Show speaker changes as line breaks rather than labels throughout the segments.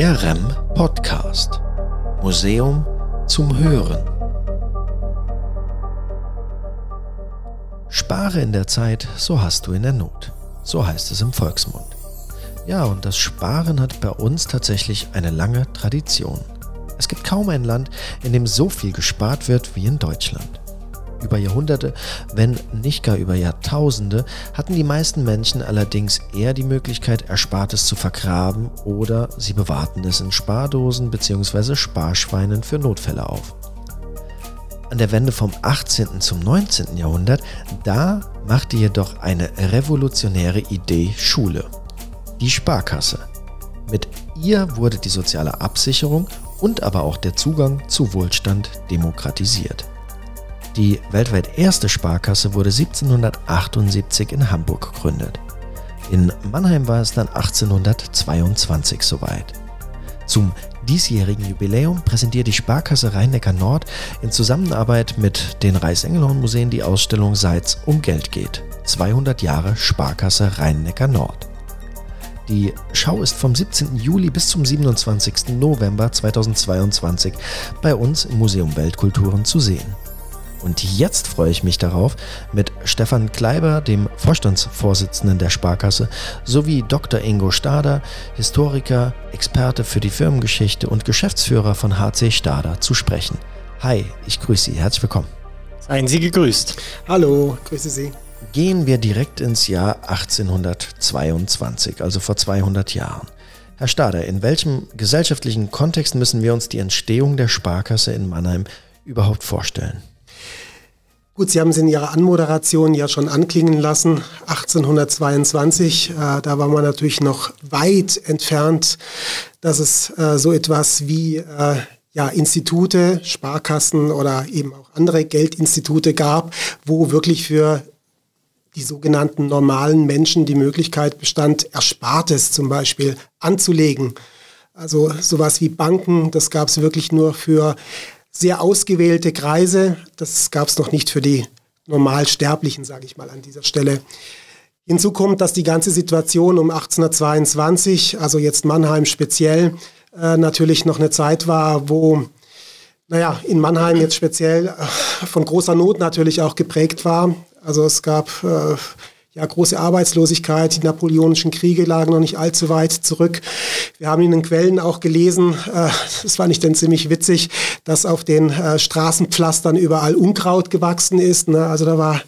Der REM Podcast. Museum zum Hören. Spare in der Zeit, so hast du in der Not. So heißt es im Volksmund. Ja, und das Sparen hat bei uns tatsächlich eine lange Tradition. Es gibt kaum ein Land, in dem so viel gespart wird wie in Deutschland. Über Jahrhunderte, wenn nicht gar über Jahrtausende, hatten die meisten Menschen allerdings eher die Möglichkeit, Erspartes zu vergraben oder sie bewahrten es in Spardosen bzw. Sparschweinen für Notfälle auf. An der Wende vom 18. zum 19. Jahrhundert, da machte jedoch eine revolutionäre Idee Schule. Die Sparkasse. Mit ihr wurde die soziale Absicherung und aber auch der Zugang zu Wohlstand demokratisiert. Die weltweit erste Sparkasse wurde 1778 in Hamburg gegründet. In Mannheim war es dann 1822 soweit. Zum diesjährigen Jubiläum präsentiert die Sparkasse Rhein-Neckar Nord in Zusammenarbeit mit den Reichsengelhorn-Museen die Ausstellung Seit's um Geld geht. 200 Jahre Sparkasse Rhein-Neckar Nord. Die Schau ist vom 17. Juli bis zum 27. November 2022 bei uns im Museum Weltkulturen zu sehen. Und jetzt freue ich mich darauf, mit Stefan Kleiber, dem Vorstandsvorsitzenden der Sparkasse, sowie Dr. Ingo Stader, Historiker, Experte für die Firmengeschichte und Geschäftsführer von HC Stader, zu sprechen. Hi, ich grüße Sie. Herzlich willkommen.
Seien Sie gegrüßt.
Hallo, grüße Sie.
Gehen wir direkt ins Jahr 1822, also vor 200 Jahren. Herr Stader, in welchem gesellschaftlichen Kontext müssen wir uns die Entstehung der Sparkasse in Mannheim überhaupt vorstellen?
Gut, Sie haben es in Ihrer Anmoderation ja schon anklingen lassen. 1822, äh, da war man natürlich noch weit entfernt, dass es äh, so etwas wie äh, ja, Institute, Sparkassen oder eben auch andere Geldinstitute gab, wo wirklich für die sogenannten normalen Menschen die Möglichkeit bestand, Erspartes zum Beispiel anzulegen. Also sowas wie Banken, das gab es wirklich nur für sehr ausgewählte Kreise. Das gab es noch nicht für die Normalsterblichen, sage ich mal an dieser Stelle. Hinzu kommt, dass die ganze Situation um 1822, also jetzt Mannheim speziell, äh, natürlich noch eine Zeit war, wo, naja, in Mannheim jetzt speziell äh, von großer Not natürlich auch geprägt war. Also es gab äh, ja, große Arbeitslosigkeit, die napoleonischen Kriege lagen noch nicht allzu weit zurück. Wir haben in den Quellen auch gelesen, äh, das fand ich dann ziemlich witzig, dass auf den äh, Straßenpflastern überall Unkraut gewachsen ist. Ne? Also da war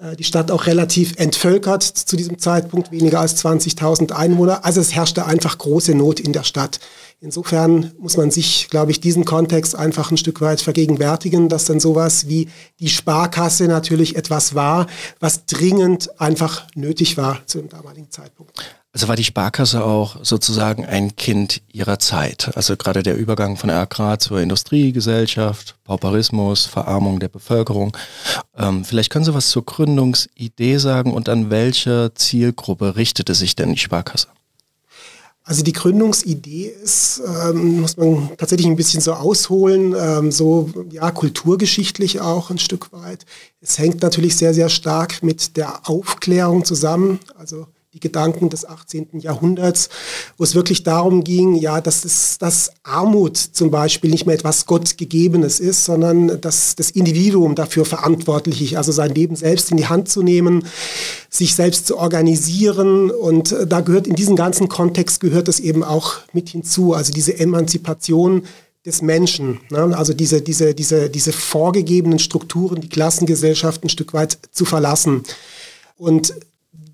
äh, die Stadt auch relativ entvölkert zu diesem Zeitpunkt, weniger als 20.000 Einwohner. Also es herrschte einfach große Not in der Stadt. Insofern muss man sich, glaube ich, diesen Kontext einfach ein Stück weit vergegenwärtigen, dass dann sowas wie die Sparkasse natürlich etwas war, was dringend einfach nötig war zu dem damaligen Zeitpunkt.
Also war die Sparkasse auch sozusagen ein Kind ihrer Zeit. Also gerade der Übergang von Agrar zur Industriegesellschaft, Pauperismus, Verarmung der Bevölkerung. Ähm, vielleicht können Sie was zur Gründungsidee sagen und an welche Zielgruppe richtete sich denn die Sparkasse?
Also die Gründungsidee ist, ähm, muss man tatsächlich ein bisschen so ausholen, ähm, so ja kulturgeschichtlich auch ein Stück weit. Es hängt natürlich sehr, sehr stark mit der Aufklärung zusammen. Also die Gedanken des 18. Jahrhunderts, wo es wirklich darum ging, ja, dass, es, dass Armut zum Beispiel nicht mehr etwas Gottgegebenes ist, sondern dass das Individuum dafür verantwortlich ist, also sein Leben selbst in die Hand zu nehmen, sich selbst zu organisieren. Und äh, da gehört in diesem ganzen Kontext gehört es eben auch mit hinzu, also diese Emanzipation des Menschen, ne? also diese, diese, diese, diese vorgegebenen Strukturen, die Klassengesellschaft ein Stück weit zu verlassen. Und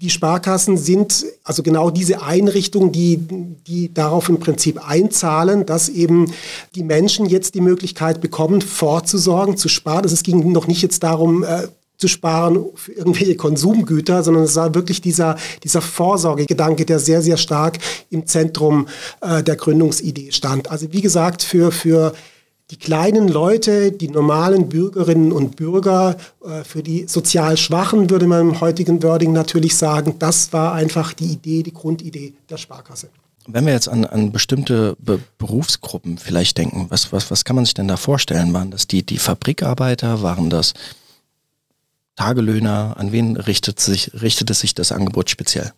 die Sparkassen sind also genau diese Einrichtungen, die, die darauf im Prinzip einzahlen, dass eben die Menschen jetzt die Möglichkeit bekommen, vorzusorgen, zu sparen. Also es ging noch nicht jetzt darum, äh, zu sparen für irgendwelche Konsumgüter, sondern es war wirklich dieser, dieser Vorsorgegedanke, der sehr, sehr stark im Zentrum äh, der Gründungsidee stand. Also wie gesagt, für, für die kleinen Leute, die normalen Bürgerinnen und Bürger, äh, für die sozial Schwachen, würde man im heutigen Wording natürlich sagen, das war einfach die Idee, die Grundidee der Sparkasse.
Wenn wir jetzt an, an bestimmte Be Berufsgruppen vielleicht denken, was, was, was kann man sich denn da vorstellen? Waren das die, die Fabrikarbeiter? Waren das Tagelöhner? An wen richtet sich, richtete sich das Angebot speziell?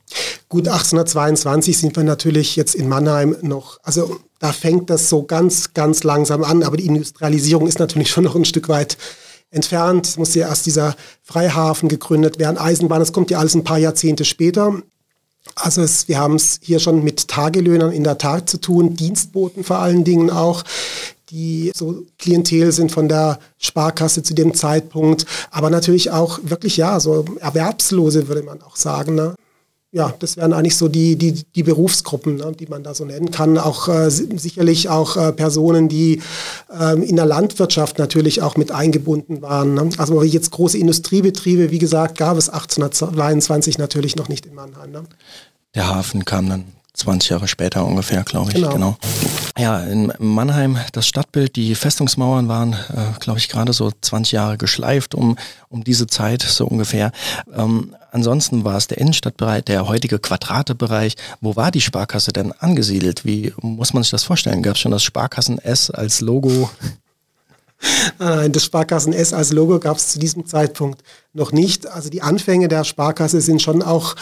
Gut, 1822 sind wir natürlich jetzt in Mannheim noch, also da fängt das so ganz, ganz langsam an, aber die Industrialisierung ist natürlich schon noch ein Stück weit entfernt. Es muss ja erst dieser Freihafen gegründet werden, Eisenbahn, das kommt ja alles ein paar Jahrzehnte später. Also es, wir haben es hier schon mit Tagelöhnern in der Tat zu tun, Dienstboten vor allen Dingen auch, die so Klientel sind von der Sparkasse zu dem Zeitpunkt, aber natürlich auch wirklich, ja, so Erwerbslose würde man auch sagen. Ne? ja, das wären eigentlich so die, die, die Berufsgruppen, ne, die man da so nennen kann. Auch äh, sicherlich auch äh, Personen, die äh, in der Landwirtschaft natürlich auch mit eingebunden waren. Ne? Also jetzt große Industriebetriebe, wie gesagt, gab es 1822 natürlich noch nicht in Mannheim. Ne?
Der Hafen kam dann 20 Jahre später ungefähr, glaube ich. Genau. genau. Ja, in Mannheim das Stadtbild, die Festungsmauern waren, äh, glaube ich, gerade so 20 Jahre geschleift um, um diese Zeit so ungefähr. Ähm, ansonsten war es der Innenstadtbereich, der heutige Quadratebereich. Wo war die Sparkasse denn angesiedelt? Wie muss man sich das vorstellen? Gab es schon das Sparkassen S als Logo?
Nein, das Sparkassen S als Logo gab es zu diesem Zeitpunkt noch nicht. Also die Anfänge der Sparkasse sind schon auch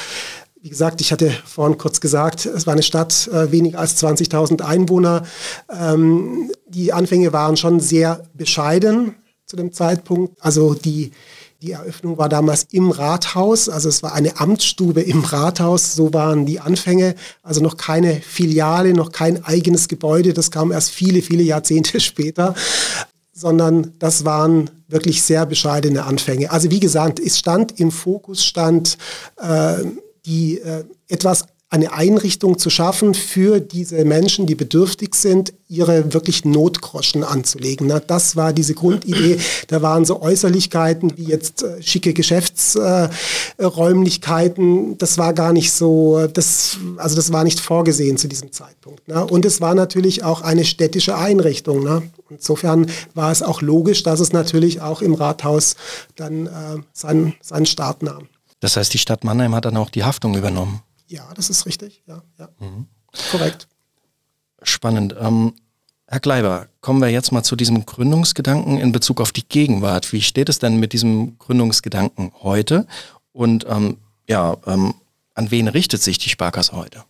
wie gesagt, ich hatte vorhin kurz gesagt, es war eine Stadt, äh, weniger als 20.000 Einwohner. Ähm, die Anfänge waren schon sehr bescheiden zu dem Zeitpunkt. Also die, die Eröffnung war damals im Rathaus, also es war eine Amtsstube im Rathaus, so waren die Anfänge. Also noch keine Filiale, noch kein eigenes Gebäude, das kam erst viele, viele Jahrzehnte später sondern das waren wirklich sehr bescheidene Anfänge. Also wie gesagt, es stand im Fokus, stand äh, die äh, etwas eine Einrichtung zu schaffen für diese Menschen, die bedürftig sind, ihre wirklich Notgroschen anzulegen. Na, das war diese Grundidee. Da waren so Äußerlichkeiten wie jetzt äh, schicke Geschäftsräumlichkeiten. Das war gar nicht so, das, also das war nicht vorgesehen zu diesem Zeitpunkt. Na. Und es war natürlich auch eine städtische Einrichtung. Na. Insofern war es auch logisch, dass es natürlich auch im Rathaus dann äh, seinen, seinen Start nahm.
Das heißt, die Stadt Mannheim hat dann auch die Haftung übernommen.
Ja, das ist richtig. Ja, ja. Mhm. Korrekt.
Spannend. Ähm, Herr Kleiber, kommen wir jetzt mal zu diesem Gründungsgedanken in Bezug auf die Gegenwart. Wie steht es denn mit diesem Gründungsgedanken heute? Und ähm, ja, ähm, an wen richtet sich die Sparkasse heute?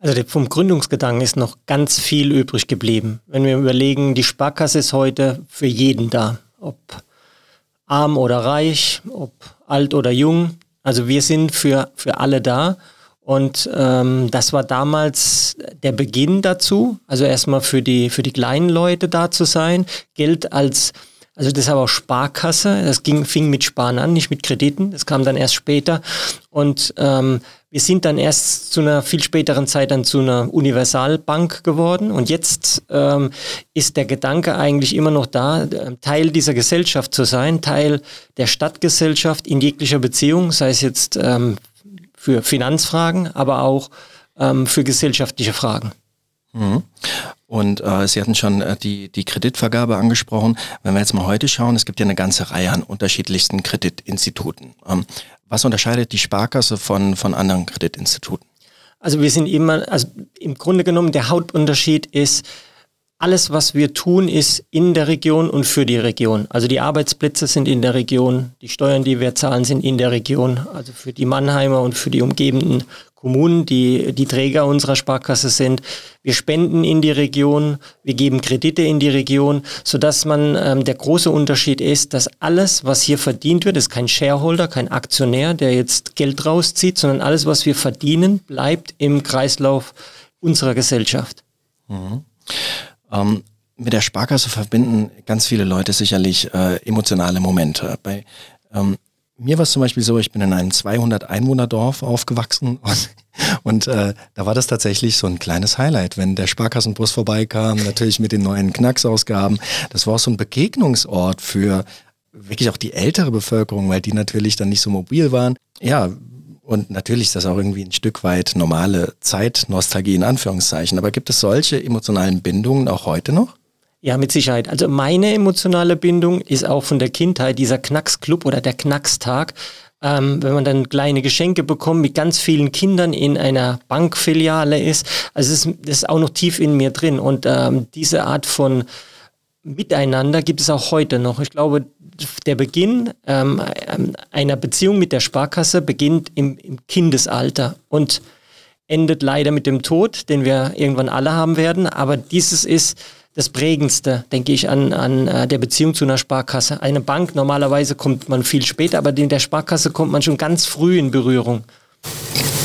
Also vom Gründungsgedanken ist noch ganz viel übrig geblieben. Wenn wir überlegen, die Sparkasse ist heute für jeden da. Ob arm oder reich, ob alt oder jung. Also wir sind für, für alle da. Und ähm, das war damals der Beginn dazu. Also erstmal für die, für die kleinen Leute da zu sein. Geld als also das war auch Sparkasse. Das ging, fing mit Sparen an, nicht mit Krediten. Das kam dann erst später. Und ähm, wir sind dann erst zu einer viel späteren Zeit dann zu einer Universalbank geworden. Und jetzt ähm, ist der Gedanke eigentlich immer noch da, Teil dieser Gesellschaft zu sein, Teil der Stadtgesellschaft in jeglicher Beziehung, sei es jetzt ähm, für Finanzfragen, aber auch ähm, für gesellschaftliche Fragen.
Mhm. Und äh, Sie hatten schon äh, die, die Kreditvergabe angesprochen. Wenn wir jetzt mal heute schauen, es gibt ja eine ganze Reihe an unterschiedlichsten Kreditinstituten. Ähm, was unterscheidet die Sparkasse von, von anderen Kreditinstituten?
Also wir sind immer, also im Grunde genommen der Hauptunterschied ist, alles, was wir tun, ist in der Region und für die Region. Also die Arbeitsplätze sind in der Region, die Steuern, die wir zahlen, sind in der Region. Also für die Mannheimer und für die umgebenden Kommunen, die die Träger unserer Sparkasse sind. Wir spenden in die Region, wir geben Kredite in die Region, sodass man ähm, der große Unterschied ist, dass alles, was hier verdient wird, ist kein Shareholder, kein Aktionär, der jetzt Geld rauszieht, sondern alles, was wir verdienen, bleibt im Kreislauf unserer Gesellschaft.
Mhm. Ähm, mit der Sparkasse verbinden ganz viele Leute sicherlich äh, emotionale Momente. Bei ähm, mir war es zum Beispiel so, ich bin in einem 200 Einwohnerdorf aufgewachsen und, und äh, da war das tatsächlich so ein kleines Highlight, wenn der Sparkassenbus vorbeikam, natürlich mit den neuen Knacksausgaben. Das war auch so ein Begegnungsort für wirklich auch die ältere Bevölkerung, weil die natürlich dann nicht so mobil waren. Ja, und natürlich ist das auch irgendwie ein Stück weit normale Zeitnostalgie in Anführungszeichen. Aber gibt es solche emotionalen Bindungen auch heute noch?
Ja, mit Sicherheit. Also meine emotionale Bindung ist auch von der Kindheit dieser Knacksclub oder der Knackstag. Ähm, wenn man dann kleine Geschenke bekommt, mit ganz vielen Kindern in einer Bankfiliale ist. Also das ist, das ist auch noch tief in mir drin. Und ähm, diese Art von Miteinander gibt es auch heute noch. Ich glaube, der Beginn ähm, ähm, einer Beziehung mit der Sparkasse beginnt im, im Kindesalter und endet leider mit dem Tod, den wir irgendwann alle haben werden. Aber dieses ist das Prägendste, denke ich, an, an äh, der Beziehung zu einer Sparkasse. Eine Bank, normalerweise kommt man viel später, aber in der Sparkasse kommt man schon ganz früh in Berührung.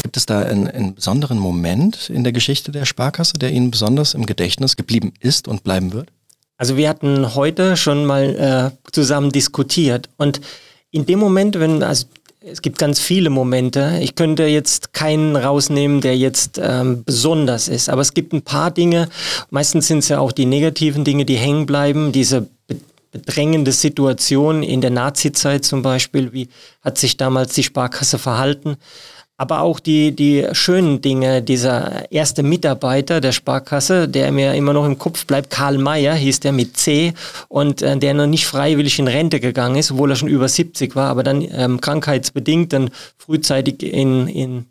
Gibt es da einen, einen besonderen Moment in der Geschichte der Sparkasse, der Ihnen besonders im Gedächtnis geblieben ist und bleiben wird?
Also wir hatten heute schon mal äh, zusammen diskutiert und in dem Moment, wenn, also es gibt ganz viele Momente. Ich könnte jetzt keinen rausnehmen, der jetzt ähm, besonders ist. Aber es gibt ein paar Dinge. Meistens sind es ja auch die negativen Dinge, die hängen bleiben. Diese bedrängende Situation in der Nazi-Zeit zum Beispiel. Wie hat sich damals die Sparkasse verhalten? Aber auch die, die schönen Dinge. Dieser erste Mitarbeiter der Sparkasse, der mir immer noch im Kopf bleibt, Karl Mayer hieß der mit C und äh, der noch nicht freiwillig in Rente gegangen ist, obwohl er schon über 70 war, aber dann ähm, krankheitsbedingt dann frühzeitig in, in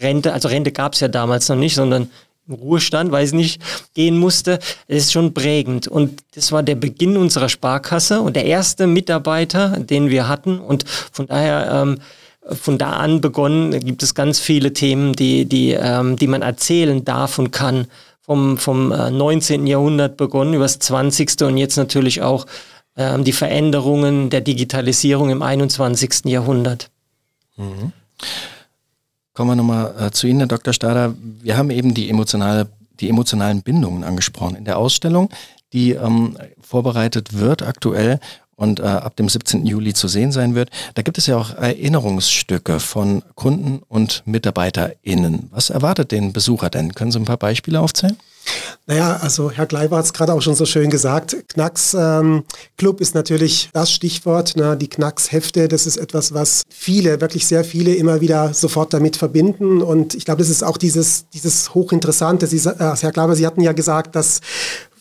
Rente, also Rente gab es ja damals noch nicht, sondern im Ruhestand, weiß nicht, gehen musste. Es ist schon prägend. Und das war der Beginn unserer Sparkasse und der erste Mitarbeiter, den wir hatten. Und von daher ähm, von da an begonnen gibt es ganz viele Themen, die, die, ähm, die man erzählen darf und kann. Vom, vom 19. Äh, Jahrhundert begonnen, über das 20. und jetzt natürlich auch ähm, die Veränderungen der Digitalisierung im 21. Jahrhundert.
Mhm. Kommen wir nochmal äh, zu Ihnen, Herr Dr. Stader. Wir haben eben die, emotionale, die emotionalen Bindungen angesprochen. In der Ausstellung, die ähm, vorbereitet wird aktuell, und äh, ab dem 17. Juli zu sehen sein wird. Da gibt es ja auch Erinnerungsstücke von Kunden und MitarbeiterInnen. Was erwartet den Besucher denn? Können Sie ein paar Beispiele aufzählen?
Naja, also Herr Kleiber hat es gerade auch schon so schön gesagt. Knacks ähm, Club ist natürlich das Stichwort. Ne? Die Knacks-Hefte, das ist etwas, was viele, wirklich sehr viele immer wieder sofort damit verbinden. Und ich glaube, das ist auch dieses, dieses Hochinteressante. Sie, äh, Herr Kleiber, Sie hatten ja gesagt, dass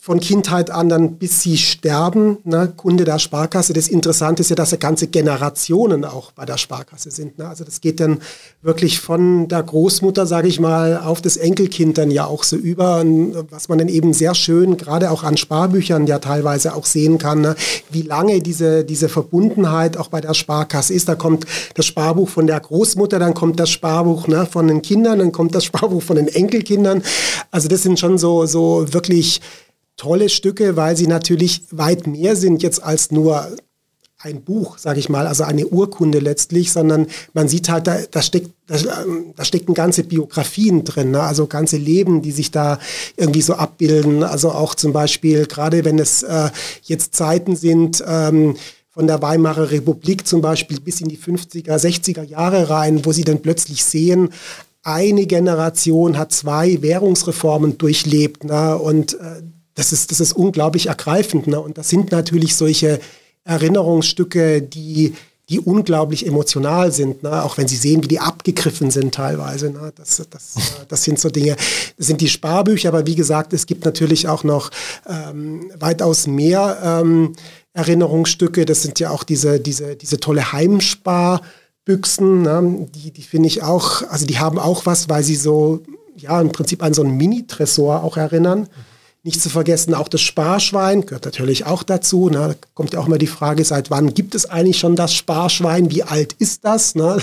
von Kindheit an dann bis sie sterben, ne, Kunde der Sparkasse. Das Interessante ist ja, dass ja ganze Generationen auch bei der Sparkasse sind. Ne? Also das geht dann wirklich von der Großmutter, sage ich mal, auf das Enkelkind dann ja auch so über, was man dann eben sehr schön, gerade auch an Sparbüchern ja teilweise auch sehen kann, ne? wie lange diese, diese Verbundenheit auch bei der Sparkasse ist. Da kommt das Sparbuch von der Großmutter, dann kommt das Sparbuch ne, von den Kindern, dann kommt das Sparbuch von den Enkelkindern. Also das sind schon so, so wirklich tolle Stücke, weil sie natürlich weit mehr sind jetzt als nur ein Buch, sage ich mal, also eine Urkunde letztlich, sondern man sieht halt, da, da, steckt, da, da stecken ganze Biografien drin, ne? also ganze Leben, die sich da irgendwie so abbilden. Also auch zum Beispiel, gerade wenn es äh, jetzt Zeiten sind, ähm, von der Weimarer Republik zum Beispiel bis in die 50er, 60er Jahre rein, wo sie dann plötzlich sehen, eine Generation hat zwei Währungsreformen durchlebt ne? und äh, das ist, das ist unglaublich ergreifend. Ne? Und das sind natürlich solche Erinnerungsstücke, die, die unglaublich emotional sind, ne? auch wenn Sie sehen, wie die abgegriffen sind teilweise. Ne? Das, das, das sind so Dinge, das sind die Sparbücher, aber wie gesagt, es gibt natürlich auch noch ähm, weitaus mehr ähm, Erinnerungsstücke. Das sind ja auch diese, diese, diese tolle Heimsparbüchsen, ne? die, die finde ich auch, also die haben auch was, weil sie so, ja, im Prinzip an so einen Mini-Tresor auch erinnern. Mhm nicht zu vergessen, auch das Sparschwein gehört natürlich auch dazu. Ne? Da kommt ja auch immer die Frage, seit wann gibt es eigentlich schon das Sparschwein? Wie alt ist das? Ne?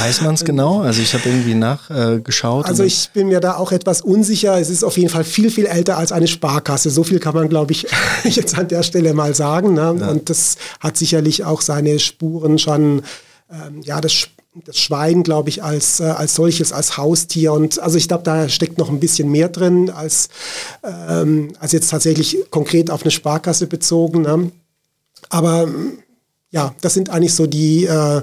Weiß man es genau? Also ich habe irgendwie nachgeschaut.
Äh, also ich bin mir da auch etwas unsicher. Es ist auf jeden Fall viel, viel älter als eine Sparkasse. So viel kann man, glaube ich, jetzt an der Stelle mal sagen. Ne? Ja. Und das hat sicherlich auch seine Spuren schon, ähm, ja, das das Schwein, glaube ich, als, äh, als solches, als Haustier. Und also ich glaube, da steckt noch ein bisschen mehr drin, als, ähm, als jetzt tatsächlich konkret auf eine Sparkasse bezogen. Ne? Aber ja, das sind eigentlich so die, äh,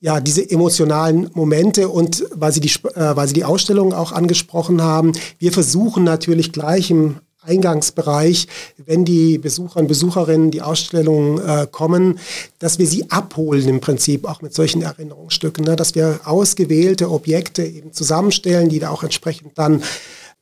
ja, diese emotionalen Momente und weil Sie, die, äh, weil Sie die Ausstellung auch angesprochen haben, wir versuchen natürlich gleich im Eingangsbereich, wenn die Besucher und Besucherinnen die Ausstellung äh, kommen, dass wir sie abholen im Prinzip auch mit solchen Erinnerungsstücken, ne? dass wir ausgewählte Objekte eben zusammenstellen, die da auch entsprechend dann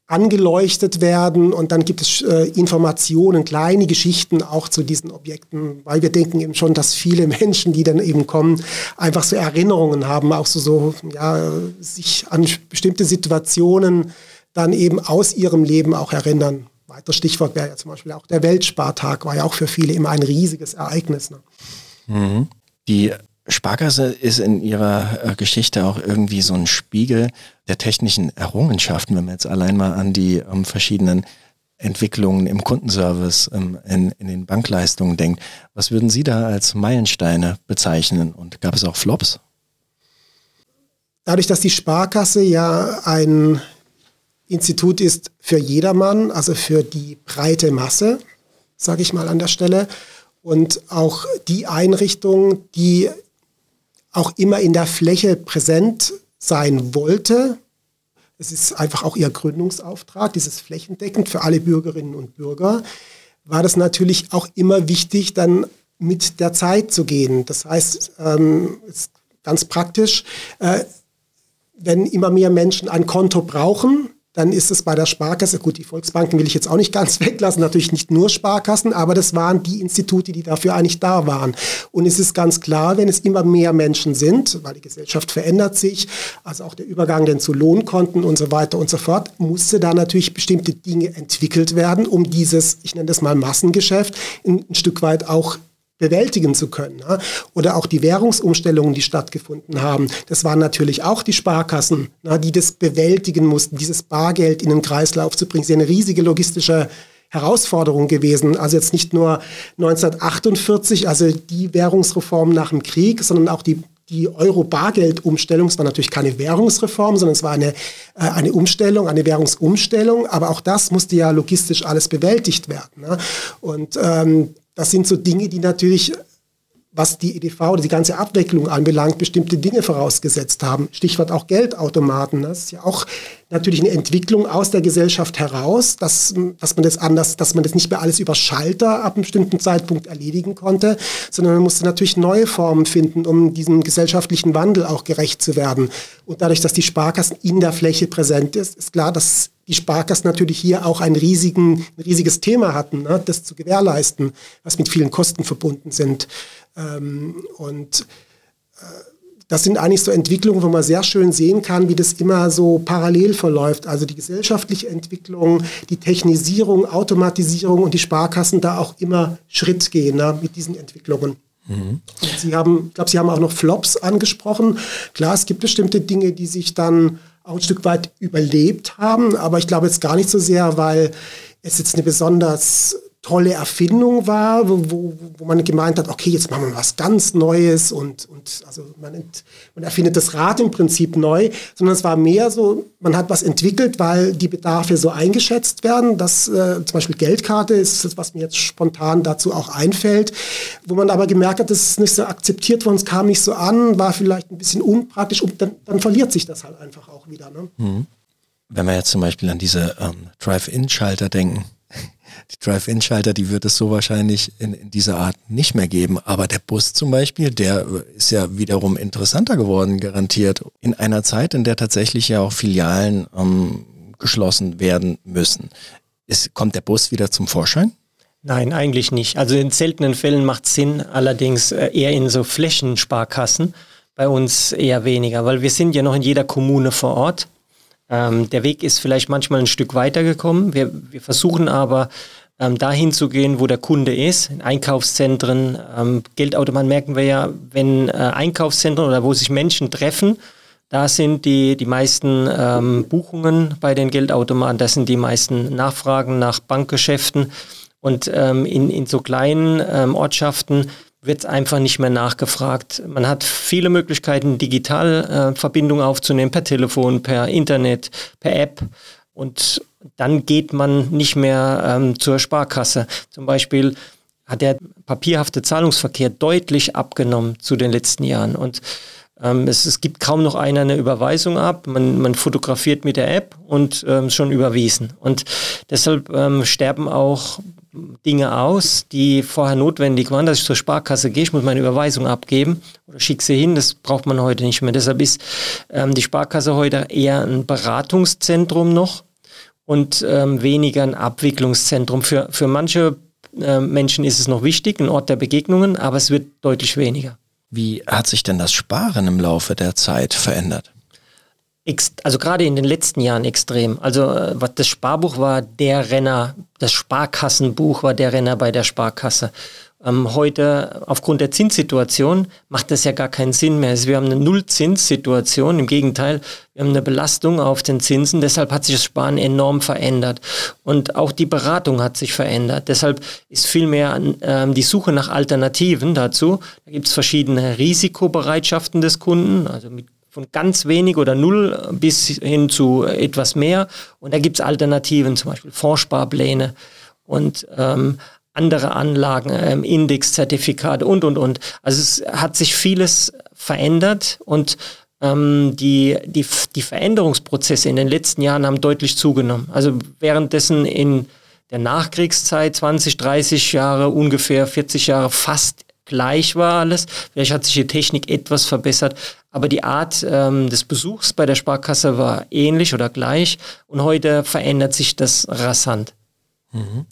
angeleuchtet werden und dann gibt es äh, Informationen, kleine Geschichten auch zu diesen Objekten, weil wir denken eben schon, dass viele Menschen, die dann eben kommen, einfach so Erinnerungen haben, auch so, so ja, sich an bestimmte Situationen dann eben aus ihrem Leben auch erinnern. Weiteres Stichwort wäre ja zum Beispiel auch der Weltspartag, war ja auch für viele immer ein riesiges Ereignis. Ne?
Mhm. Die Sparkasse ist in ihrer äh, Geschichte auch irgendwie so ein Spiegel der technischen Errungenschaften, wenn man jetzt allein mal an die ähm, verschiedenen Entwicklungen im Kundenservice, ähm, in, in den Bankleistungen denkt. Was würden Sie da als Meilensteine bezeichnen und gab es auch Flops?
Dadurch, dass die Sparkasse ja ein Institut ist für jedermann, also für die breite Masse, sage ich mal an der Stelle, und auch die Einrichtung, die auch immer in der Fläche präsent sein wollte. Es ist einfach auch ihr Gründungsauftrag, dieses flächendeckend für alle Bürgerinnen und Bürger, war das natürlich auch immer wichtig, dann mit der Zeit zu gehen. Das heißt, ähm, ganz praktisch, äh, wenn immer mehr Menschen ein Konto brauchen, dann ist es bei der Sparkasse, gut, die Volksbanken will ich jetzt auch nicht ganz weglassen, natürlich nicht nur Sparkassen, aber das waren die Institute, die dafür eigentlich da waren. Und es ist ganz klar, wenn es immer mehr Menschen sind, weil die Gesellschaft verändert sich, also auch der Übergang denn zu Lohnkonten und so weiter und so fort, musste da natürlich bestimmte Dinge entwickelt werden, um dieses, ich nenne das mal Massengeschäft, ein, ein Stück weit auch bewältigen zu können. Oder auch die Währungsumstellungen, die stattgefunden haben. Das waren natürlich auch die Sparkassen, die das bewältigen mussten, dieses Bargeld in den Kreislauf zu bringen. Sie ist eine riesige logistische Herausforderung gewesen. Also jetzt nicht nur 1948, also die Währungsreform nach dem Krieg, sondern auch die die Euro-Bargeld-Umstellung, es war natürlich keine Währungsreform, sondern es war eine, äh, eine Umstellung, eine Währungsumstellung, aber auch das musste ja logistisch alles bewältigt werden. Ne? Und ähm, das sind so Dinge, die natürlich, was die EDV oder die ganze Abwicklung anbelangt, bestimmte Dinge vorausgesetzt haben. Stichwort auch Geldautomaten. Das ist ja auch natürlich eine Entwicklung aus der Gesellschaft heraus, dass, dass man das anders, dass man das nicht mehr alles über Schalter ab einem bestimmten Zeitpunkt erledigen konnte, sondern man musste natürlich neue Formen finden, um diesem gesellschaftlichen Wandel auch gerecht zu werden. Und dadurch, dass die Sparkassen in der Fläche präsent ist, ist klar, dass die Sparkassen natürlich hier auch ein, riesigen, ein riesiges Thema hatten, ne, das zu gewährleisten, was mit vielen Kosten verbunden sind. Ähm, und äh, das sind eigentlich so Entwicklungen, wo man sehr schön sehen kann, wie das immer so parallel verläuft. Also die gesellschaftliche Entwicklung, die Technisierung, Automatisierung und die Sparkassen da auch immer Schritt gehen ne, mit diesen Entwicklungen. Mhm. Sie haben, ich glaube, Sie haben auch noch Flops angesprochen. Klar, es gibt bestimmte Dinge, die sich dann auch ein Stück weit überlebt haben, aber ich glaube jetzt gar nicht so sehr, weil es jetzt eine besonders tolle Erfindung war, wo, wo, man gemeint hat, okay, jetzt machen wir was ganz Neues und, und also man, man erfindet das Rad im Prinzip neu, sondern es war mehr so, man hat was entwickelt, weil die Bedarfe so eingeschätzt werden. Das äh, zum Beispiel Geldkarte ist das, was mir jetzt spontan dazu auch einfällt, wo man aber gemerkt hat, das ist nicht so akzeptiert worden, es kam nicht so an, war vielleicht ein bisschen unpraktisch und dann, dann verliert sich das halt einfach auch wieder. Ne?
Mhm. Wenn wir jetzt zum Beispiel an diese ähm, Drive-In-Schalter denken, die Drive-In-Schalter, die wird es so wahrscheinlich in, in, dieser Art nicht mehr geben. Aber der Bus zum Beispiel, der ist ja wiederum interessanter geworden, garantiert. In einer Zeit, in der tatsächlich ja auch Filialen ähm, geschlossen werden müssen. Ist, kommt der Bus wieder zum Vorschein?
Nein, eigentlich nicht. Also in seltenen Fällen macht es Sinn, allerdings äh, eher in so Flächensparkassen. Bei uns eher weniger, weil wir sind ja noch in jeder Kommune vor Ort. Ähm, der Weg ist vielleicht manchmal ein Stück weiter gekommen. Wir, wir versuchen aber ähm, dahin zu gehen, wo der Kunde ist, in Einkaufszentren. Ähm, Geldautomaten merken wir ja, wenn äh, Einkaufszentren oder wo sich Menschen treffen, da sind die, die meisten ähm, Buchungen bei den Geldautomaten, da sind die meisten Nachfragen nach Bankgeschäften. Und ähm, in, in so kleinen ähm, Ortschaften wird einfach nicht mehr nachgefragt. Man hat viele Möglichkeiten, digital äh, Verbindungen aufzunehmen, per Telefon, per Internet, per App. Und dann geht man nicht mehr ähm, zur Sparkasse. Zum Beispiel hat der papierhafte Zahlungsverkehr deutlich abgenommen zu den letzten Jahren. Und ähm, es, es, gibt kaum noch einer eine Überweisung ab. Man, man fotografiert mit der App und ähm, schon überwiesen. Und deshalb ähm, sterben auch Dinge aus, die vorher notwendig waren, dass ich zur Sparkasse gehe, ich muss meine Überweisung abgeben oder schicke sie hin, das braucht man heute nicht mehr. Deshalb ist ähm, die Sparkasse heute eher ein Beratungszentrum noch und ähm, weniger ein Abwicklungszentrum. Für, für manche äh, Menschen ist es noch wichtig, ein Ort der Begegnungen, aber es wird deutlich weniger.
Wie hat sich denn das Sparen im Laufe der Zeit verändert?
Also gerade in den letzten Jahren extrem. Also äh, das Sparbuch war der Renner, das Sparkassenbuch war der Renner bei der Sparkasse. Ähm, heute, aufgrund der Zinssituation, macht das ja gar keinen Sinn mehr. Also wir haben eine Nullzinssituation. Im Gegenteil, wir haben eine Belastung auf den Zinsen. Deshalb hat sich das Sparen enorm verändert. Und auch die Beratung hat sich verändert. Deshalb ist vielmehr ähm, die Suche nach Alternativen dazu. Da gibt es verschiedene Risikobereitschaften des Kunden, also mit von ganz wenig oder null bis hin zu etwas mehr. Und da gibt es Alternativen, zum Beispiel Fondssparpläne und ähm, andere Anlagen, ähm, Indexzertifikate und, und, und. Also es hat sich vieles verändert und ähm, die, die, die Veränderungsprozesse in den letzten Jahren haben deutlich zugenommen. Also währenddessen in der Nachkriegszeit 20, 30 Jahre, ungefähr 40 Jahre fast gleich war alles. Vielleicht hat sich die Technik etwas verbessert, aber die Art ähm, des Besuchs bei der Sparkasse war ähnlich oder gleich und heute verändert sich das rasant. Mhm.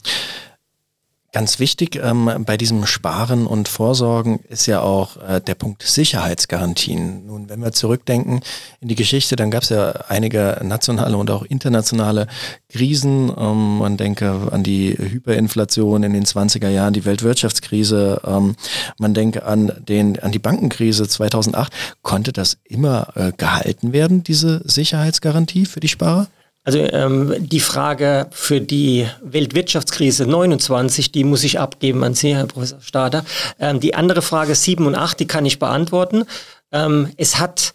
Ganz wichtig ähm, bei diesem Sparen und Vorsorgen ist ja auch äh, der Punkt Sicherheitsgarantien. Nun, wenn wir zurückdenken in die Geschichte, dann gab es ja einige nationale und auch internationale Krisen. Ähm, man denke an die Hyperinflation in den 20er Jahren, die Weltwirtschaftskrise. Ähm, man denke an, den, an die Bankenkrise 2008. Konnte das immer äh, gehalten werden, diese Sicherheitsgarantie für die Sparer?
Also ähm, die Frage für die Weltwirtschaftskrise 29, die muss ich abgeben an Sie, Herr Professor Stader. Ähm, die andere Frage 7 und 8, die kann ich beantworten. Ähm, es hat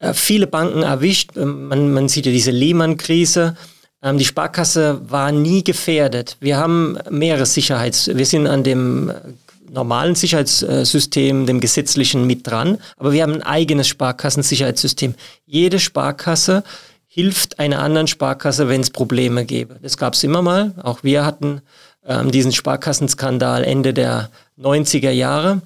äh, viele Banken erwischt. Ähm, man, man sieht ja diese Lehman-Krise. Ähm, die Sparkasse war nie gefährdet. Wir haben mehrere Sicherheits... Wir sind an dem äh, normalen Sicherheitssystem, dem gesetzlichen mit dran, aber wir haben ein eigenes Sparkassensicherheitssystem. Jede Sparkasse hilft einer anderen Sparkasse, wenn es Probleme gäbe. Das gab es immer mal. Auch wir hatten ähm, diesen Sparkassenskandal Ende der 90er Jahre.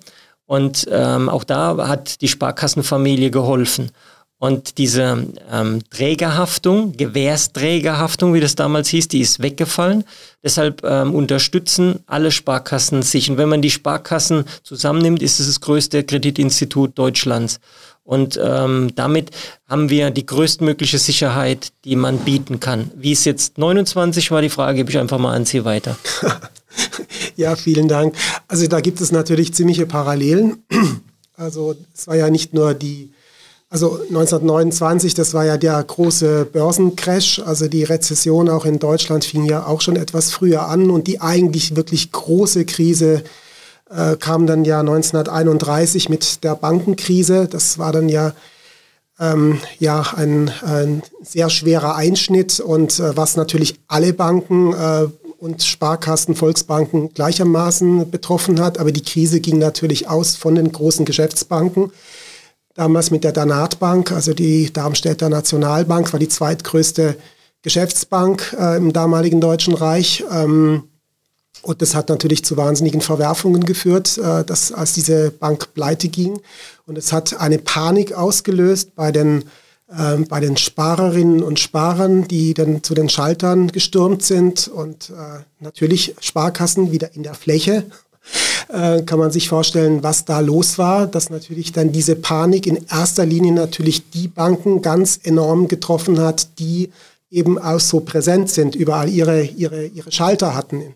Und ähm, auch da hat die Sparkassenfamilie geholfen. Und diese ähm, Trägerhaftung, Gewährsträgerhaftung, wie das damals hieß, die ist weggefallen. Deshalb ähm, unterstützen alle Sparkassen sich. Und wenn man die Sparkassen zusammennimmt, ist es das größte Kreditinstitut Deutschlands. Und ähm, damit haben wir die größtmögliche Sicherheit, die man bieten kann. Wie es jetzt 29 war, die Frage gebe ich einfach mal an Sie weiter.
ja, vielen Dank. Also da gibt es natürlich ziemliche Parallelen. Also es war ja nicht nur die, also 1929, das war ja der große Börsencrash, also die Rezession auch in Deutschland fing ja auch schon etwas früher an und die eigentlich wirklich große Krise äh, kam dann ja 1931 mit der Bankenkrise. Das war dann ja, ähm, ja ein, ein, sehr schwerer Einschnitt und äh, was natürlich alle Banken äh, und Sparkassen, Volksbanken gleichermaßen betroffen hat. Aber die Krise ging natürlich aus von den großen Geschäftsbanken. Damals mit der Danatbank, also die Darmstädter Nationalbank, war die zweitgrößte Geschäftsbank äh, im damaligen Deutschen Reich. Ähm, und das hat natürlich zu wahnsinnigen Verwerfungen geführt, äh, dass, als diese Bank pleite ging. Und es hat eine Panik ausgelöst bei den, äh, bei den Sparerinnen und Sparern, die dann zu den Schaltern gestürmt sind. Und äh, natürlich Sparkassen wieder in der Fläche. Äh, kann man sich vorstellen, was da los war, dass natürlich dann diese Panik in erster Linie natürlich die Banken ganz enorm getroffen hat, die eben auch so präsent sind, überall ihre, ihre, ihre Schalter hatten.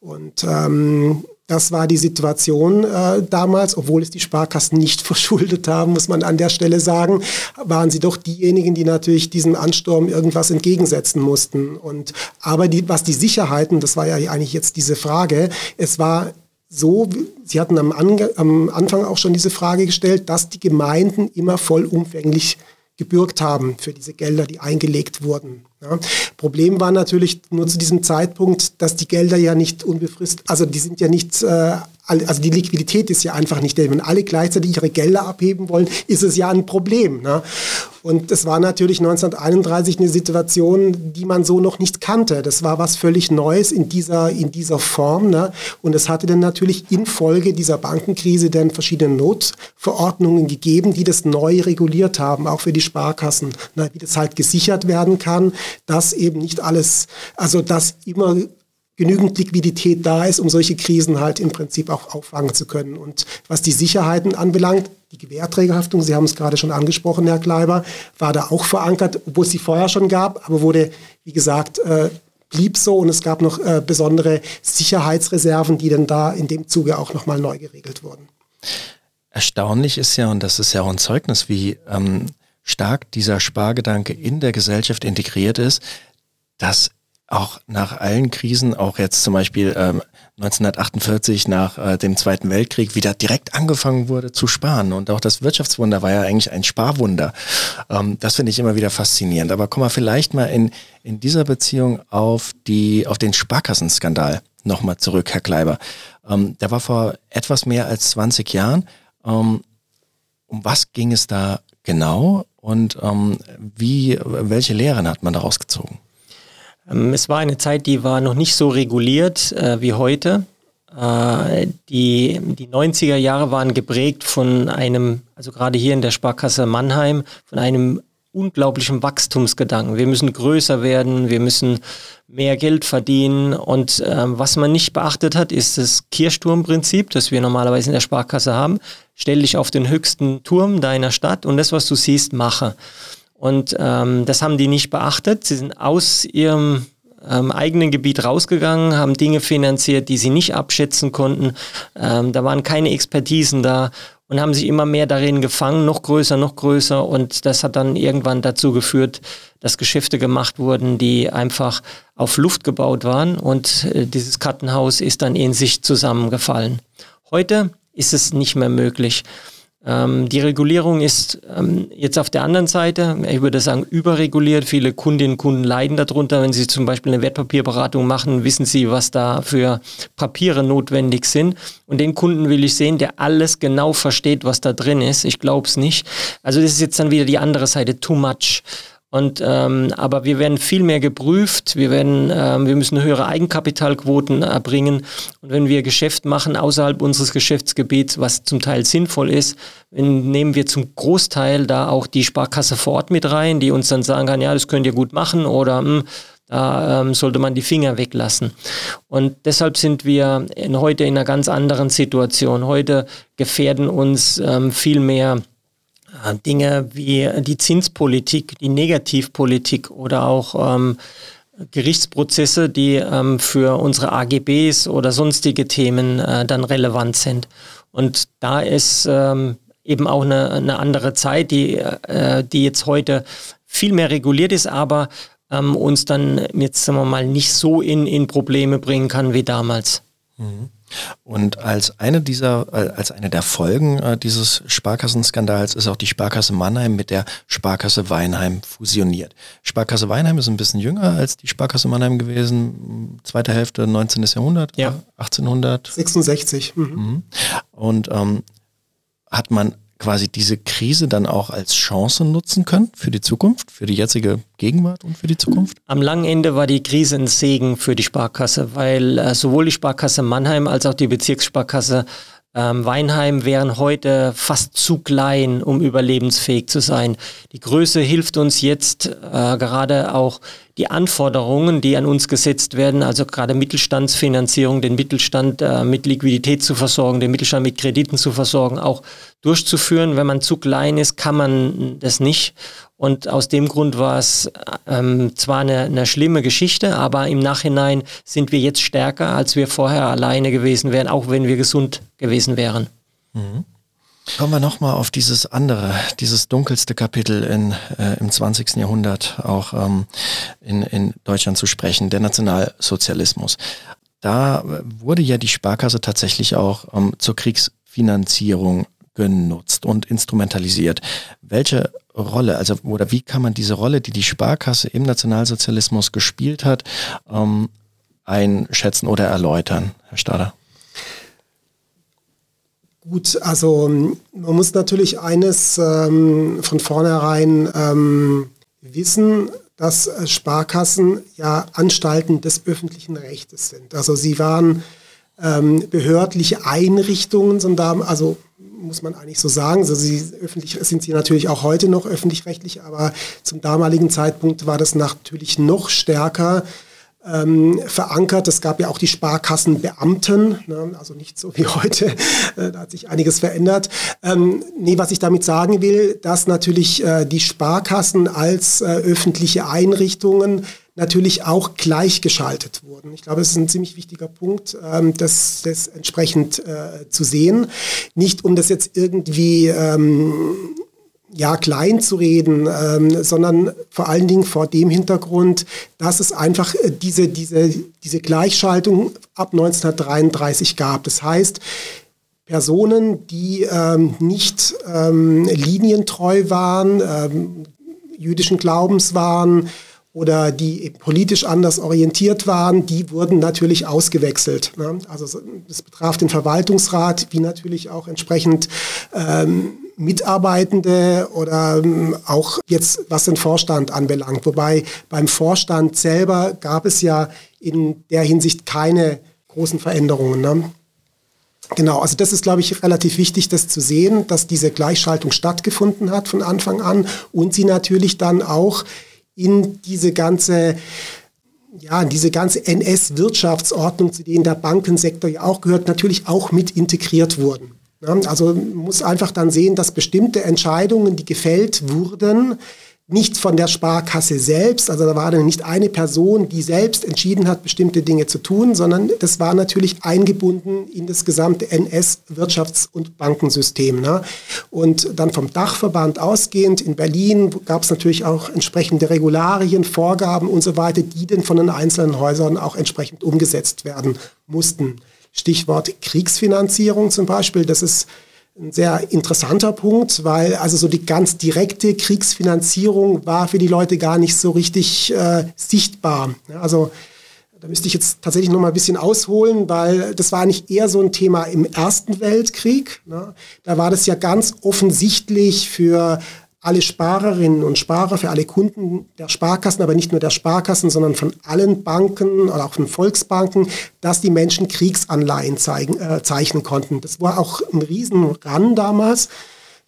Und ähm, das war die Situation äh, damals, obwohl es die Sparkassen nicht verschuldet haben, muss man an der Stelle sagen, waren sie doch diejenigen, die natürlich diesem Ansturm irgendwas entgegensetzen mussten. Und aber die, was die Sicherheiten, das war ja eigentlich jetzt diese Frage, es war so, Sie hatten am, am Anfang auch schon diese Frage gestellt, dass die Gemeinden immer vollumfänglich gebürgt haben für diese Gelder, die eingelegt wurden. Ja. Problem war natürlich nur zu diesem Zeitpunkt, dass die Gelder ja nicht unbefristet, also die sind ja nicht äh, also die Liquidität ist ja einfach nicht da. Wenn alle gleichzeitig ihre Gelder abheben wollen, ist es ja ein Problem. Ne? Und das war natürlich 1931 eine Situation, die man so noch nicht kannte. Das war was völlig Neues in dieser, in dieser Form. Ne? Und es hatte dann natürlich infolge dieser Bankenkrise dann verschiedene Notverordnungen gegeben, die das neu reguliert haben, auch für die Sparkassen. Ne? Wie das halt gesichert werden kann, dass eben nicht alles, also dass immer genügend Liquidität da ist, um solche Krisen halt im Prinzip auch auffangen zu können. Und was die Sicherheiten anbelangt, die Gewährträgerhaftung, Sie haben es gerade schon angesprochen, Herr Kleiber, war da auch verankert, obwohl es sie vorher schon gab, aber wurde, wie gesagt, äh, blieb so und es gab noch äh, besondere Sicherheitsreserven, die dann da in dem Zuge auch nochmal neu geregelt wurden.
Erstaunlich ist ja, und das ist ja auch ein Zeugnis, wie ähm, stark dieser Spargedanke in der Gesellschaft integriert ist, dass auch nach allen Krisen, auch jetzt zum Beispiel ähm, 1948 nach äh, dem Zweiten Weltkrieg, wieder direkt angefangen wurde zu sparen. Und auch das Wirtschaftswunder war ja eigentlich ein Sparwunder. Ähm, das finde ich immer wieder faszinierend. Aber kommen wir vielleicht mal in, in dieser Beziehung auf, die, auf den Sparkassenskandal nochmal zurück, Herr Kleiber. Ähm, der war vor etwas mehr als 20 Jahren. Ähm, um was ging es da genau und ähm, wie, welche Lehren hat man daraus gezogen?
Ähm, es war eine Zeit, die war noch nicht so reguliert äh, wie heute. Äh, die, die 90er Jahre waren geprägt von einem, also gerade hier in der Sparkasse Mannheim, von einem unglaublichen Wachstumsgedanken. Wir müssen größer werden, wir müssen mehr Geld verdienen. Und äh, was man nicht beachtet hat, ist das Kirchturmprinzip, das wir normalerweise in der Sparkasse haben. Stell dich auf den höchsten Turm deiner Stadt und das, was du siehst, mache. Und ähm, das haben die nicht beachtet. Sie sind aus ihrem ähm, eigenen Gebiet rausgegangen, haben Dinge finanziert, die sie nicht abschätzen konnten. Ähm, da waren keine Expertisen da und haben sich immer mehr darin gefangen, noch größer, noch größer. Und das hat dann irgendwann dazu geführt, dass Geschäfte gemacht wurden, die einfach auf Luft gebaut waren. Und äh, dieses Kartenhaus ist dann in sich zusammengefallen. Heute ist es nicht mehr möglich. Ähm, die Regulierung ist ähm, jetzt auf der anderen Seite, ich würde sagen, überreguliert. Viele Kundinnen und Kunden leiden darunter. Wenn sie zum Beispiel eine Wertpapierberatung machen, wissen sie, was da für Papiere notwendig sind. Und den Kunden will ich sehen, der alles genau versteht, was da drin ist. Ich glaube es nicht. Also das ist jetzt dann wieder die andere Seite, too much. Und ähm, aber wir werden viel mehr geprüft. Wir werden, ähm, wir müssen höhere Eigenkapitalquoten erbringen. Und wenn wir Geschäft machen außerhalb unseres Geschäftsgebiets, was zum Teil sinnvoll ist, nehmen wir zum Großteil da auch die Sparkasse vor Ort mit rein, die uns dann sagen kann, ja, das könnt ihr gut machen oder mh, hm, da ähm, sollte man die Finger weglassen. Und deshalb sind wir in, heute in einer ganz anderen Situation. Heute gefährden uns ähm, viel mehr Dinge wie die Zinspolitik, die Negativpolitik oder auch ähm, Gerichtsprozesse, die ähm, für unsere AGBs oder sonstige Themen äh, dann relevant sind. Und da ist ähm, eben auch eine, eine, andere Zeit, die, äh, die jetzt heute viel mehr reguliert ist, aber ähm, uns dann jetzt, sagen wir mal, nicht so in, in Probleme bringen kann wie damals.
Mhm. Und als eine dieser, äh, als eine der Folgen äh, dieses Sparkassenskandals ist auch die Sparkasse Mannheim mit der Sparkasse Weinheim fusioniert. Sparkasse Weinheim ist ein bisschen jünger als die Sparkasse Mannheim gewesen, zweite Hälfte 19. Jahrhundert, ja. 1800.
66. Mhm.
mhm. Und ähm, hat man quasi diese Krise dann auch als Chance nutzen können für die Zukunft, für die jetzige Gegenwart und für die Zukunft?
Am langen Ende war die Krise ein Segen für die Sparkasse, weil äh, sowohl die Sparkasse Mannheim als auch die Bezirkssparkasse ähm, Weinheim wären heute fast zu klein, um überlebensfähig zu sein. Die Größe hilft uns jetzt äh, gerade auch die Anforderungen, die an uns gesetzt werden, also gerade Mittelstandsfinanzierung, den Mittelstand äh, mit Liquidität zu versorgen, den Mittelstand mit Krediten zu versorgen, auch durchzuführen. Wenn man zu klein ist, kann man das nicht. Und aus dem Grund war es ähm, zwar eine, eine schlimme Geschichte, aber im Nachhinein sind wir jetzt stärker, als wir vorher alleine gewesen wären, auch wenn wir gesund gewesen wären.
Mhm. Kommen wir nochmal auf dieses andere, dieses dunkelste Kapitel in, äh, im 20. Jahrhundert auch ähm, in, in Deutschland zu sprechen, der Nationalsozialismus. Da wurde ja die Sparkasse tatsächlich auch ähm, zur Kriegsfinanzierung genutzt und instrumentalisiert. Welche Rolle, also oder wie kann man diese Rolle, die die Sparkasse im Nationalsozialismus gespielt hat, ähm, einschätzen oder erläutern, Herr Stader?
Gut, also man muss natürlich eines ähm, von vornherein ähm, wissen, dass Sparkassen ja Anstalten des öffentlichen Rechtes sind. Also sie waren ähm, behördliche Einrichtungen, sondern also muss man eigentlich so sagen. Also sie öffentlich sind sie natürlich auch heute noch öffentlich-rechtlich, aber zum damaligen Zeitpunkt war das natürlich noch stärker ähm, verankert. Es gab ja auch die Sparkassenbeamten, ne? also nicht so wie heute, äh, da hat sich einiges verändert. Ähm, nee, was ich damit sagen will, dass natürlich äh, die Sparkassen als äh, öffentliche Einrichtungen natürlich auch gleichgeschaltet wurden. Ich glaube, es ist ein ziemlich wichtiger Punkt, ähm, das, das entsprechend äh, zu sehen. Nicht um das jetzt irgendwie ähm, ja, klein zu reden, ähm, sondern vor allen Dingen vor dem Hintergrund, dass es einfach äh, diese, diese, diese Gleichschaltung ab 1933 gab. Das heißt, Personen, die ähm, nicht ähm, linientreu waren, ähm, jüdischen Glaubens waren oder die politisch anders orientiert waren, die wurden natürlich ausgewechselt. Ne? Also das betraf den Verwaltungsrat, wie natürlich auch entsprechend ähm, Mitarbeitende oder ähm, auch jetzt was den Vorstand anbelangt. Wobei beim Vorstand selber gab es ja in der Hinsicht keine großen Veränderungen. Ne? Genau, also das ist, glaube ich, relativ wichtig, das zu sehen, dass diese Gleichschaltung stattgefunden hat von Anfang an und sie natürlich dann auch in diese ganze ja, diese ganze NS-Wirtschaftsordnung, zu denen der Bankensektor ja auch gehört, natürlich auch mit integriert wurden. Also man muss einfach dann sehen, dass bestimmte Entscheidungen, die gefällt wurden, nicht von der Sparkasse selbst, also da war dann nicht eine Person, die selbst entschieden hat, bestimmte Dinge zu tun, sondern das war natürlich eingebunden in das gesamte NS-Wirtschafts- und Bankensystem. Ne? Und dann vom Dachverband ausgehend in Berlin gab es natürlich auch entsprechende Regularien, Vorgaben und so weiter, die dann von den einzelnen Häusern auch entsprechend umgesetzt werden mussten. Stichwort Kriegsfinanzierung zum Beispiel, das ist ein sehr interessanter Punkt, weil also so die ganz direkte Kriegsfinanzierung war für die Leute gar nicht so richtig äh, sichtbar. Also da müsste ich jetzt tatsächlich noch mal ein bisschen ausholen, weil das war nicht eher so ein Thema im Ersten Weltkrieg. Ne? Da war das ja ganz offensichtlich für alle Sparerinnen und Sparer, für alle Kunden der Sparkassen, aber nicht nur der Sparkassen, sondern von allen Banken oder auch von Volksbanken, dass die Menschen Kriegsanleihen zeigen, äh, zeichnen konnten. Das war auch ein Riesenran damals.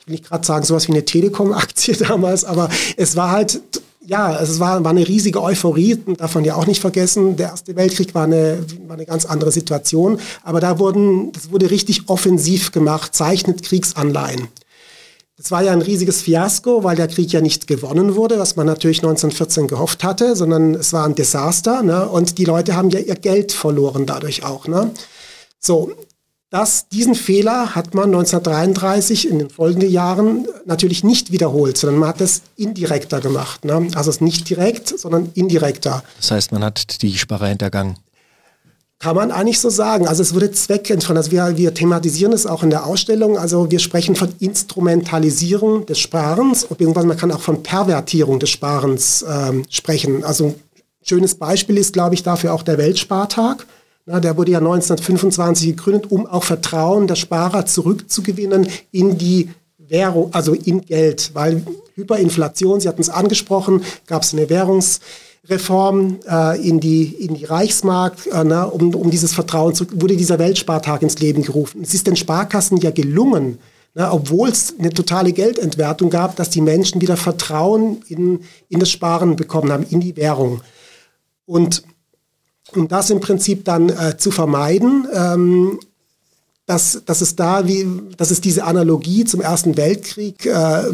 Ich will nicht gerade sagen, sowas wie eine Telekom-Aktie damals, aber es war halt ja, es war, war eine riesige Euphorie, darf man ja auch nicht vergessen. Der Erste Weltkrieg war eine, war eine ganz andere Situation, aber da wurden, das wurde richtig offensiv gemacht, zeichnet Kriegsanleihen. Es war ja ein riesiges Fiasko, weil der Krieg ja nicht gewonnen wurde, was man natürlich 1914 gehofft hatte, sondern es war ein Desaster. Ne? Und die Leute haben ja ihr Geld verloren dadurch auch. Ne? So, das, diesen Fehler hat man 1933 in den folgenden Jahren natürlich nicht wiederholt, sondern man hat es indirekter gemacht. Ne? Also es nicht direkt, sondern indirekter.
Das heißt, man hat die Sparer hintergangen.
Kann man eigentlich so sagen. Also es wurde zweckentfremd. Also wir, wir thematisieren es auch in der Ausstellung. Also wir sprechen von Instrumentalisierung des Sparens, beziehungsweise man kann auch von Pervertierung des Sparens ähm, sprechen. Also ein schönes Beispiel ist, glaube ich, dafür auch der Weltspartag. Na, der wurde ja 1925 gegründet, um auch Vertrauen der Sparer zurückzugewinnen in die Währung, also in Geld, weil Hyperinflation, Sie hatten es angesprochen, gab es eine Währungs- Reform äh, in, die, in die Reichsmark, äh, na, um, um dieses Vertrauen zu, wurde dieser Weltspartag ins Leben gerufen. Es ist den Sparkassen ja gelungen, na, obwohl es eine totale Geldentwertung gab, dass die Menschen wieder Vertrauen in, in das Sparen bekommen haben, in die Währung. Und um das im Prinzip dann äh, zu vermeiden, ähm, dass, dass, es da wie, dass es diese Analogie zum Ersten Weltkrieg äh,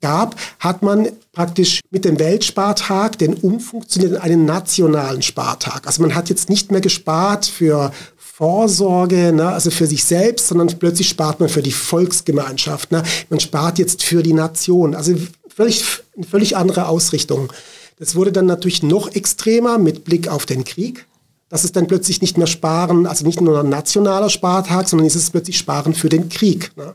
gab, hat man praktisch mit dem Weltspartag den umfunktioniert in einen nationalen Spartag. Also man hat jetzt nicht mehr gespart für Vorsorge, ne, also für sich selbst, sondern plötzlich spart man für die Volksgemeinschaft. Ne. Man spart jetzt für die Nation. Also völlig, eine völlig andere Ausrichtung. Das wurde dann natürlich noch extremer mit Blick auf den Krieg. Das ist dann plötzlich nicht mehr Sparen, also nicht nur ein nationaler Spartag, sondern es ist plötzlich Sparen für den Krieg. Ne?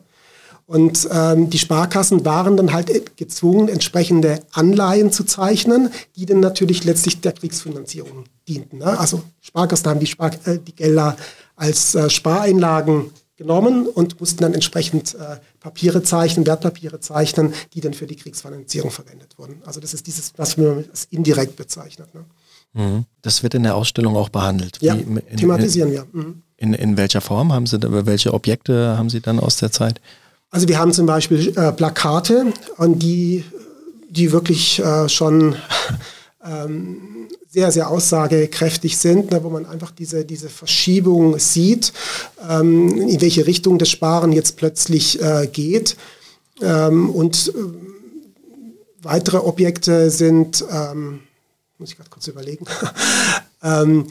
Und ähm, die Sparkassen waren dann halt gezwungen, entsprechende Anleihen zu zeichnen, die dann natürlich letztlich der Kriegsfinanzierung dienten. Ne? Also Sparkassen haben die, Spar äh, die Gelder als äh, Spareinlagen genommen und mussten dann entsprechend äh, Papiere zeichnen, Wertpapiere zeichnen, die dann für die Kriegsfinanzierung verwendet wurden. Also das ist dieses, was man als indirekt bezeichnet. Ne?
Mhm. Das wird in der Ausstellung auch behandelt.
Ja, in, thematisieren wir. Mhm.
In, in welcher Form haben Sie, welche Objekte haben Sie dann aus der Zeit?
Also wir haben zum Beispiel äh, Plakate, an die, die wirklich äh, schon ähm, sehr, sehr aussagekräftig sind, ne, wo man einfach diese, diese Verschiebung sieht, ähm, in welche Richtung das Sparen jetzt plötzlich äh, geht. Ähm, und äh, weitere Objekte sind ähm, muss ich gerade kurz überlegen. ähm,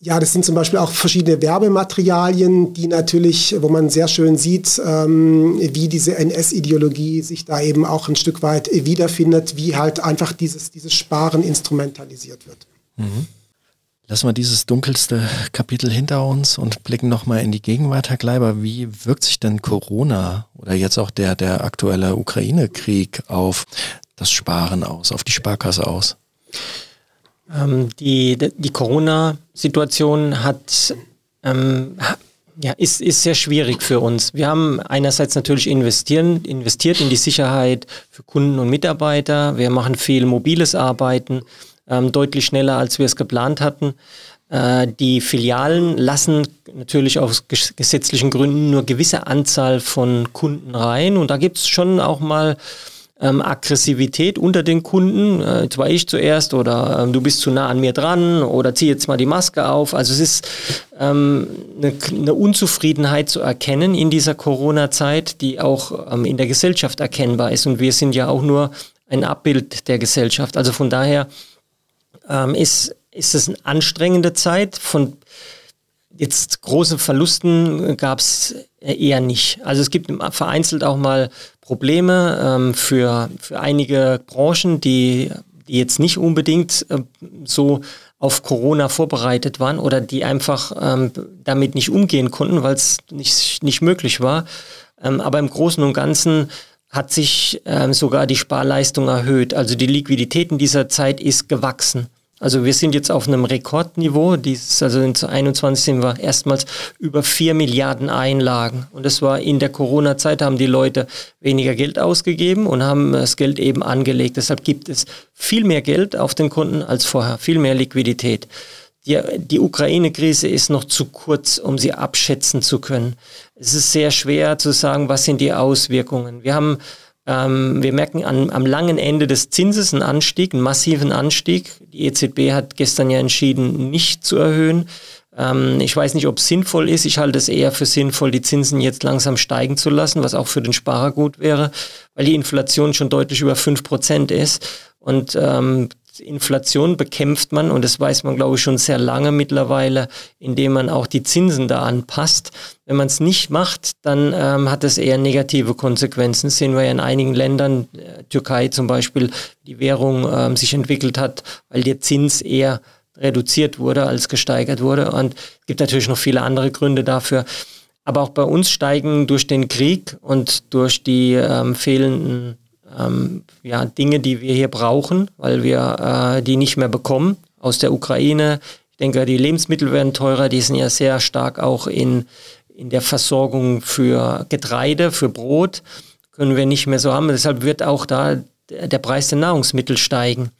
ja, das sind zum Beispiel auch verschiedene Werbematerialien, die natürlich, wo man sehr schön sieht, ähm, wie diese NS-Ideologie sich da eben auch ein Stück weit wiederfindet, wie halt einfach dieses, dieses Sparen instrumentalisiert wird. Mhm.
Lassen wir dieses dunkelste Kapitel hinter uns und blicken nochmal in die Gegenwart, Herr Kleiber. Wie wirkt sich denn Corona oder jetzt auch der, der aktuelle Ukraine-Krieg auf das Sparen aus, auf die Sparkasse aus?
Ähm, die die Corona-Situation hat ähm, ja, ist, ist sehr schwierig für uns. Wir haben einerseits natürlich investieren, investiert in die Sicherheit für Kunden und Mitarbeiter. Wir machen viel mobiles Arbeiten, ähm, deutlich schneller, als wir es geplant hatten. Äh, die Filialen lassen natürlich aus gesetzlichen Gründen nur gewisse Anzahl von Kunden rein. Und da gibt es schon auch mal ähm, Aggressivität unter den Kunden. Äh, jetzt ich zuerst oder ähm, du bist zu nah an mir dran oder zieh jetzt mal die Maske auf. Also es ist ähm, eine, eine Unzufriedenheit zu erkennen in dieser Corona-Zeit, die auch ähm, in der Gesellschaft erkennbar ist. Und wir sind ja auch nur ein Abbild der Gesellschaft. Also von daher ähm, ist, ist es eine anstrengende Zeit. Von jetzt großen Verlusten gab es eher nicht. Also es gibt vereinzelt auch mal Probleme ähm, für, für einige Branchen, die, die jetzt nicht unbedingt äh, so auf Corona vorbereitet waren oder die einfach ähm, damit nicht umgehen konnten, weil es nicht, nicht möglich war. Ähm, aber im Großen und Ganzen hat sich ähm, sogar die Sparleistung erhöht. Also die Liquidität in dieser Zeit ist gewachsen. Also wir sind jetzt auf einem Rekordniveau. Dieses, also in 2021 sind wir erstmals über 4 Milliarden Einlagen. Und das war in der Corona-Zeit, haben die Leute weniger Geld ausgegeben und haben das Geld eben angelegt. Deshalb gibt es viel mehr Geld auf den Konten als vorher, viel mehr Liquidität. Die, die Ukraine-Krise ist noch zu kurz, um sie abschätzen zu können. Es ist sehr schwer zu sagen, was sind die Auswirkungen. Wir haben ähm, wir merken an, am langen Ende des Zinses einen Anstieg, einen massiven Anstieg. Die EZB hat gestern ja entschieden, nicht zu erhöhen. Ähm, ich weiß nicht, ob es sinnvoll ist. Ich halte es eher für sinnvoll, die Zinsen jetzt langsam steigen zu lassen, was auch für den Sparer gut wäre, weil die Inflation schon deutlich über fünf Prozent ist. Und ähm, Inflation bekämpft man, und das weiß man, glaube ich, schon sehr lange mittlerweile, indem man auch die Zinsen da anpasst. Wenn man es nicht macht, dann ähm, hat das eher negative Konsequenzen. Das sehen wir ja in einigen Ländern, äh, Türkei zum Beispiel, die Währung ähm, sich entwickelt hat, weil der Zins eher reduziert wurde als gesteigert wurde. Und es gibt natürlich noch viele andere Gründe dafür. Aber auch bei uns steigen durch den Krieg und durch die ähm, fehlenden ähm, ja, Dinge, die wir hier brauchen, weil wir äh, die nicht mehr bekommen aus der Ukraine. Ich denke, die Lebensmittel werden teurer, die sind ja sehr stark auch in, in der Versorgung für Getreide, für Brot, können wir nicht mehr so haben. Deshalb wird auch da der Preis der Nahrungsmittel steigen.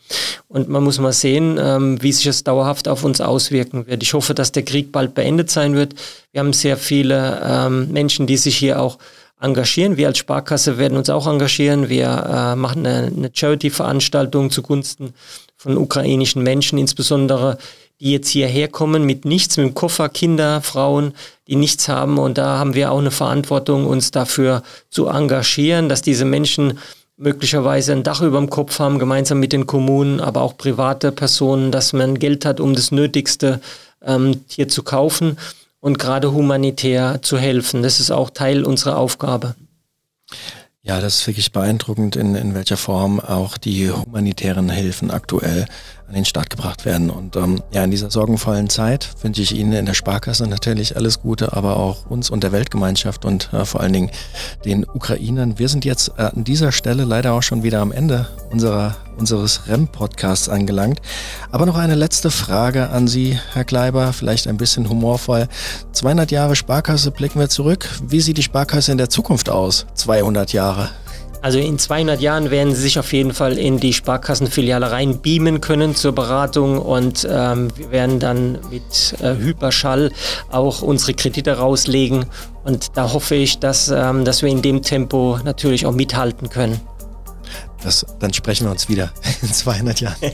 Und man muss mal sehen, ähm, wie sich das dauerhaft auf uns auswirken wird. Ich hoffe, dass der Krieg bald beendet sein wird. Wir haben sehr viele ähm, Menschen, die sich hier auch engagieren. Wir als Sparkasse werden uns auch engagieren. Wir äh, machen eine, eine Charity-Veranstaltung zugunsten von ukrainischen Menschen, insbesondere die jetzt hierher kommen mit nichts, mit dem Koffer, Kinder, Frauen, die nichts haben. Und da haben wir auch eine Verantwortung, uns dafür zu engagieren, dass diese Menschen möglicherweise ein Dach über dem Kopf haben, gemeinsam mit den Kommunen, aber auch private Personen, dass man Geld hat, um das Nötigste ähm, hier zu kaufen und gerade humanitär zu helfen. Das ist auch Teil unserer Aufgabe.
Ja, das ist wirklich beeindruckend, in, in welcher Form auch die humanitären Hilfen aktuell an den Start gebracht werden. Und ähm, ja, in dieser sorgenvollen Zeit wünsche ich Ihnen in der Sparkasse natürlich alles Gute, aber auch uns und der Weltgemeinschaft und äh, vor allen Dingen den Ukrainern. Wir sind jetzt äh, an dieser Stelle leider auch schon wieder am Ende unserer, unseres REM-Podcasts angelangt. Aber noch eine letzte Frage an Sie, Herr Kleiber, vielleicht ein bisschen humorvoll. 200 Jahre Sparkasse blicken wir zurück. Wie sieht die Sparkasse in der Zukunft aus? 200 Jahre.
Also in 200 Jahren werden Sie sich auf jeden Fall in die Sparkassenfiliale rein beamen können zur Beratung und ähm, wir werden dann mit äh, Hyperschall auch unsere Kredite rauslegen und da hoffe ich, dass, ähm, dass wir in dem Tempo natürlich auch mithalten können.
Das, dann sprechen wir uns wieder in 200 Jahren.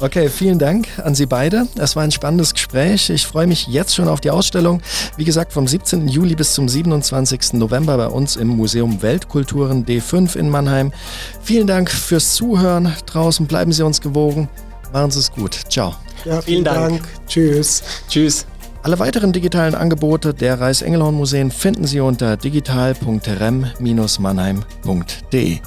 Okay, vielen Dank an Sie beide. Es war ein spannendes Gespräch. Ich freue mich jetzt schon auf die Ausstellung. Wie gesagt, vom 17. Juli bis zum 27. November bei uns im Museum Weltkulturen D5 in Mannheim. Vielen Dank fürs Zuhören. Draußen bleiben Sie uns gewogen. Machen Sie es gut. Ciao.
Ja, vielen, vielen Dank. Dank. Tschüss.
Tschüss.
Alle weiteren digitalen Angebote der Reichsengelhorn Museen finden Sie unter digital.rem-mannheim.de.